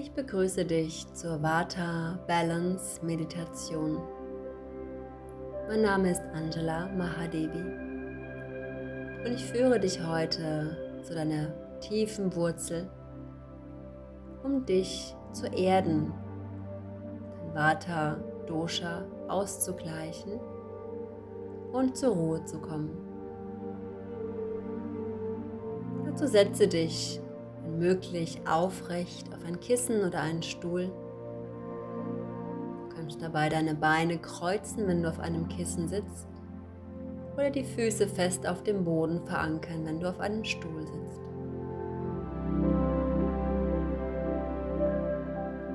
Ich begrüße dich zur Vata Balance Meditation. Mein Name ist Angela Mahadevi und ich führe dich heute zu deiner tiefen Wurzel, um dich zu erden, dein Vata Dosha auszugleichen und zur Ruhe zu kommen. Dazu setze dich, möglich, aufrecht auf ein Kissen oder einen Stuhl. Du kannst dabei deine Beine kreuzen, wenn du auf einem Kissen sitzt, oder die Füße fest auf dem Boden verankern, wenn du auf einem Stuhl sitzt.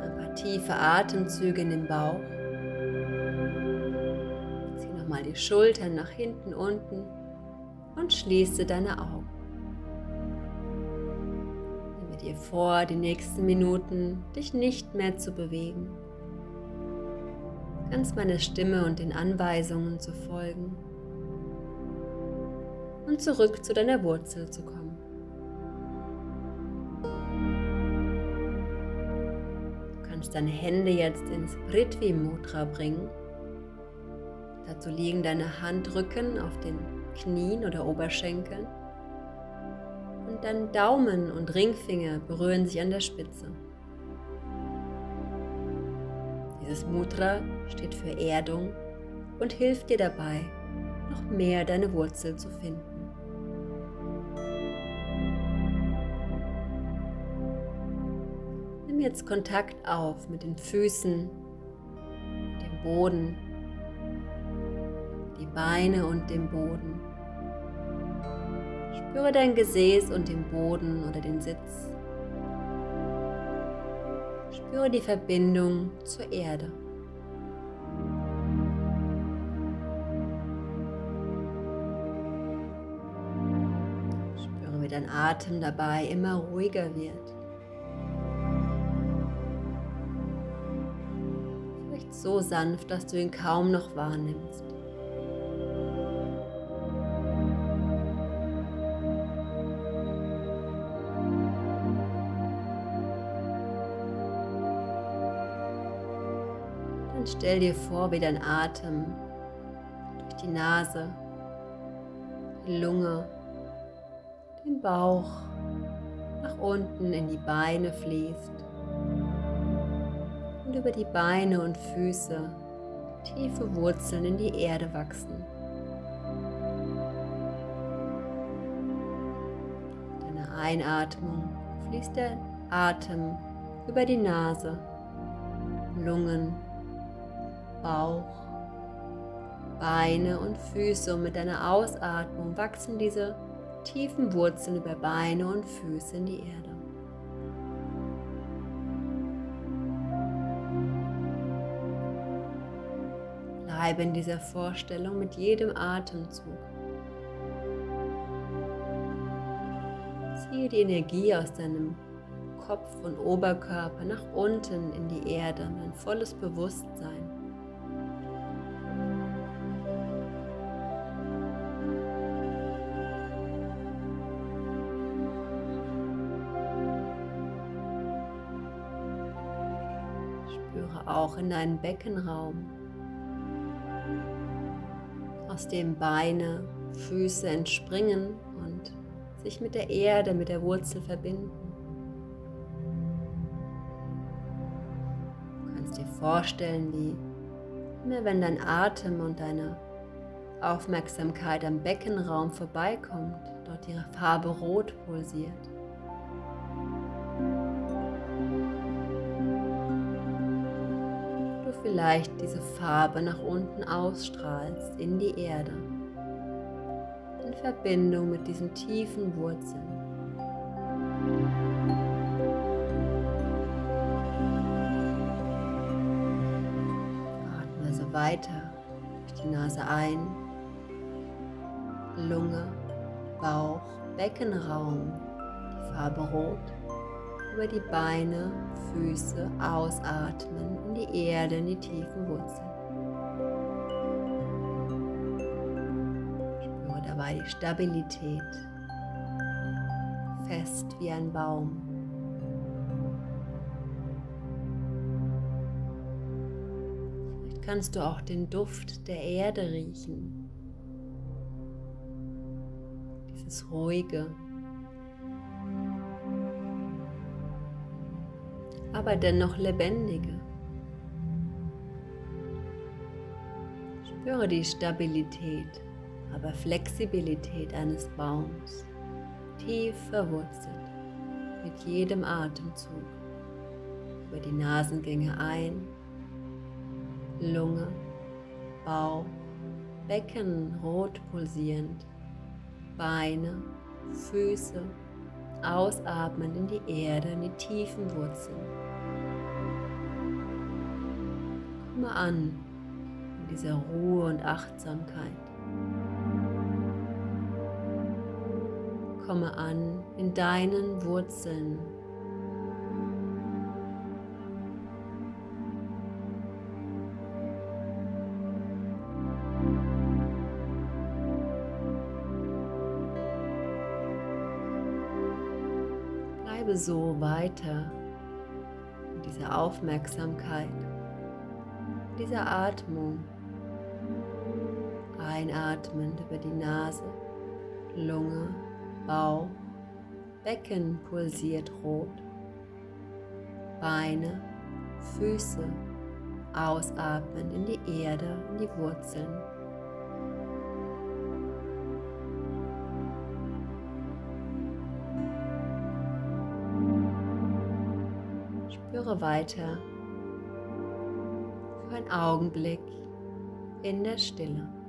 Ein paar tiefe Atemzüge in den Bauch mal die Schultern nach hinten unten und schließe deine Augen. Dir vor, die nächsten Minuten dich nicht mehr zu bewegen, ganz meiner Stimme und den Anweisungen zu folgen. Und zurück zu deiner Wurzel zu kommen. Du kannst deine Hände jetzt ins Prithvi Mudra bringen. Dazu liegen deine Handrücken auf den Knien oder Oberschenkeln dein Daumen und Ringfinger berühren sich an der Spitze. Dieses Mudra steht für Erdung und hilft dir dabei, noch mehr deine Wurzel zu finden. Nimm jetzt Kontakt auf mit den Füßen, dem Boden Beine und dem Boden. Spüre dein Gesäß und den Boden oder den Sitz. Spüre die Verbindung zur Erde. Spüre, wie dein Atem dabei immer ruhiger wird. Vielleicht so sanft, dass du ihn kaum noch wahrnimmst. Und stell dir vor, wie dein Atem durch die Nase, die Lunge, den Bauch nach unten in die Beine fließt und über die Beine und Füße tiefe Wurzeln in die Erde wachsen. Deine Einatmung fließt der Atem über die Nase, Lungen, Bauch, Beine und Füße und mit deiner Ausatmung wachsen diese tiefen Wurzeln über Beine und Füße in die Erde. Bleibe in dieser Vorstellung mit jedem Atemzug. Ziehe die Energie aus deinem Kopf und Oberkörper nach unten in die Erde, in ein volles Bewusstsein. Auch in deinen Beckenraum, aus dem Beine, Füße entspringen und sich mit der Erde, mit der Wurzel verbinden. Du kannst dir vorstellen, wie immer wenn dein Atem und deine Aufmerksamkeit am Beckenraum vorbeikommt, dort ihre Farbe rot pulsiert. Vielleicht diese Farbe nach unten ausstrahlst in die Erde, in Verbindung mit diesen tiefen Wurzeln. Atme also weiter durch die Nase ein, Lunge, Bauch, Beckenraum, die Farbe rot über die Beine, Füße ausatmen und die Erde, in die tiefen Wurzeln. Spür dabei die Stabilität, fest wie ein Baum. Vielleicht kannst du auch den Duft der Erde riechen. Dieses ruhige, aber dennoch lebendige. Spüre die Stabilität, aber Flexibilität eines Baums, tief verwurzelt mit jedem Atemzug über die Nasengänge ein, Lunge, Bauch, Becken rot pulsierend, Beine, Füße, ausatmen in die Erde, in die tiefen Wurzeln. Komme an in dieser Ruhe und Achtsamkeit. Komme an in deinen Wurzeln. Bleibe so weiter in dieser Aufmerksamkeit, dieser Atmung. Einatmend über die Nase, Lunge, Bauch, Becken pulsiert rot, Beine, Füße, ausatmen in die Erde, in die Wurzeln. Spüre weiter für einen Augenblick in der Stille.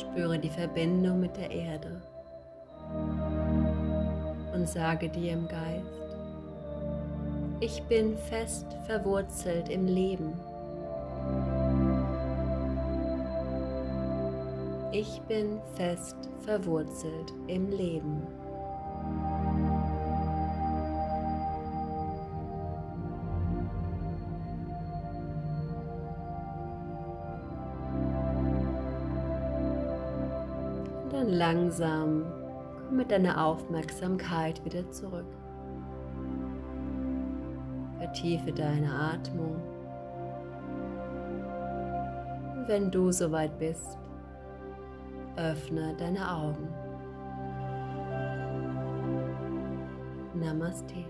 Spüre die Verbindung mit der Erde und sage dir im Geist, ich bin fest verwurzelt im Leben. Ich bin fest verwurzelt im Leben. Langsam komm mit deiner Aufmerksamkeit wieder zurück. Vertiefe deine Atmung. Und wenn du soweit bist, öffne deine Augen. Namaste.